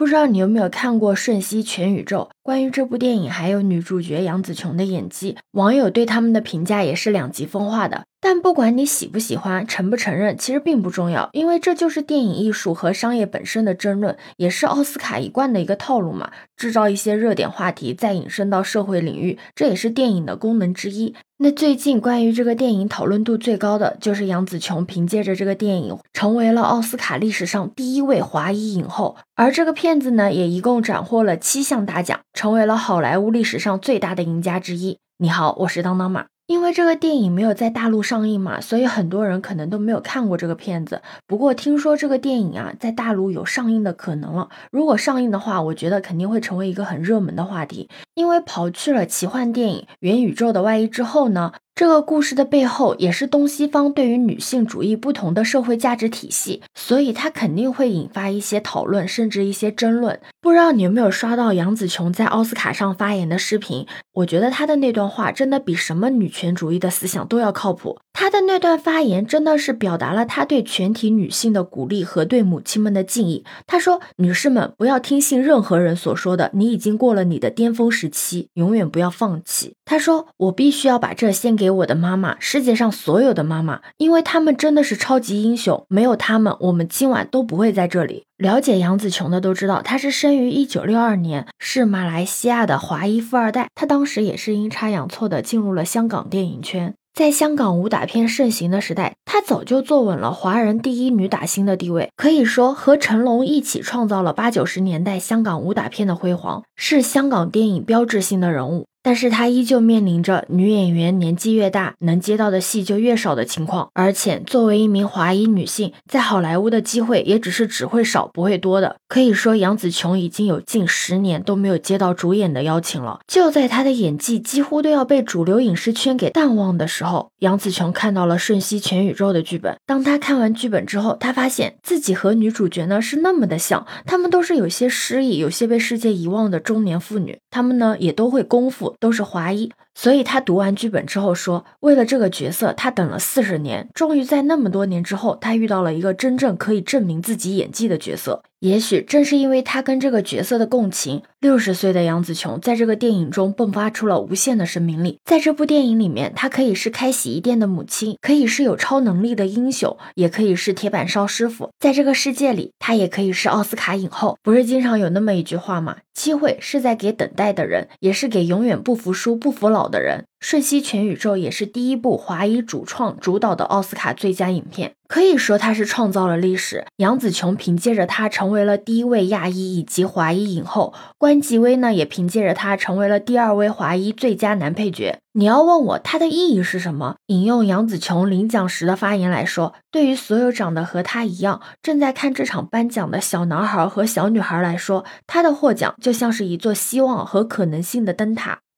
不知道你有没有看过《瞬息全宇宙》？关于这部电影，还有女主角杨紫琼的演技，网友对他们的评价也是两极分化的。但不管你喜不喜欢，承不承认，其实并不重要，因为这就是电影艺术和商业本身的争论，也是奥斯卡一贯的一个套路嘛，制造一些热点话题，再引申到社会领域，这也是电影的功能之一。那最近关于这个电影讨论度最高的就是杨紫琼凭借着这个电影成为了奥斯卡历史上第一位华裔影后，而这个片子呢也一共斩获了七项大奖，成为了好莱坞历史上最大的赢家之一。你好，我是当当马。因为这个电影没有在大陆上映嘛，所以很多人可能都没有看过这个片子。不过听说这个电影啊，在大陆有上映的可能了。如果上映的话，我觉得肯定会成为一个很热门的话题。因为刨去了奇幻电影、元宇宙的外衣之后呢？这个故事的背后也是东西方对于女性主义不同的社会价值体系，所以它肯定会引发一些讨论，甚至一些争论。不知道你有没有刷到杨紫琼在奥斯卡上发言的视频？我觉得她的那段话真的比什么女权主义的思想都要靠谱。她的那段发言真的是表达了她对全体女性的鼓励和对母亲们的敬意。她说：“女士们，不要听信任何人所说的，你已经过了你的巅峰时期，永远不要放弃。”她说：“我必须要把这献给。”我的妈妈，世界上所有的妈妈，因为她们真的是超级英雄，没有她们，我们今晚都不会在这里。了解杨紫琼的都知道，她是生于一九六二年，是马来西亚的华裔富二代。她当时也是阴差阳错的进入了香港电影圈，在香港武打片盛行的时代，她早就坐稳了华人第一女打星的地位，可以说和成龙一起创造了八九十年代香港武打片的辉煌，是香港电影标志性的人物。但是她依旧面临着女演员年纪越大，能接到的戏就越少的情况。而且作为一名华裔女性，在好莱坞的机会也只是只会少不会多的。可以说，杨紫琼已经有近十年都没有接到主演的邀请了。就在她的演技几乎都要被主流影视圈给淡忘的时候，杨紫琼看到了《瞬息全宇宙》的剧本。当她看完剧本之后，她发现自己和女主角呢是那么的像，她们都是有些失忆、有些被世界遗忘的中年妇女，他们呢也都会功夫。都是华裔，所以他读完剧本之后说，为了这个角色，他等了四十年，终于在那么多年之后，他遇到了一个真正可以证明自己演技的角色。也许正是因为他跟这个角色的共情，六十岁的杨紫琼在这个电影中迸发出了无限的生命力。在这部电影里面，她可以是开洗衣店的母亲，可以是有超能力的英雄，也可以是铁板烧师傅。在这个世界里，她也可以是奥斯卡影后。不是经常有那么一句话吗？机会是在给等待的人，也是给永远不服输、不服老的人。《瞬息全宇宙》也是第一部华裔主创主导的奥斯卡最佳影片，可以说它是创造了历史。杨紫琼凭借着它成为了第一位亚裔以及华裔影后，关继威呢也凭借着它成为了第二位华裔最佳男配角。你要问我它的意义是什么？引用杨紫琼领奖时的发言来说，对于所有长得和她一样正在看这场颁奖的小男孩和小女孩来说，她的获奖就像是一座希望和可能性的灯塔。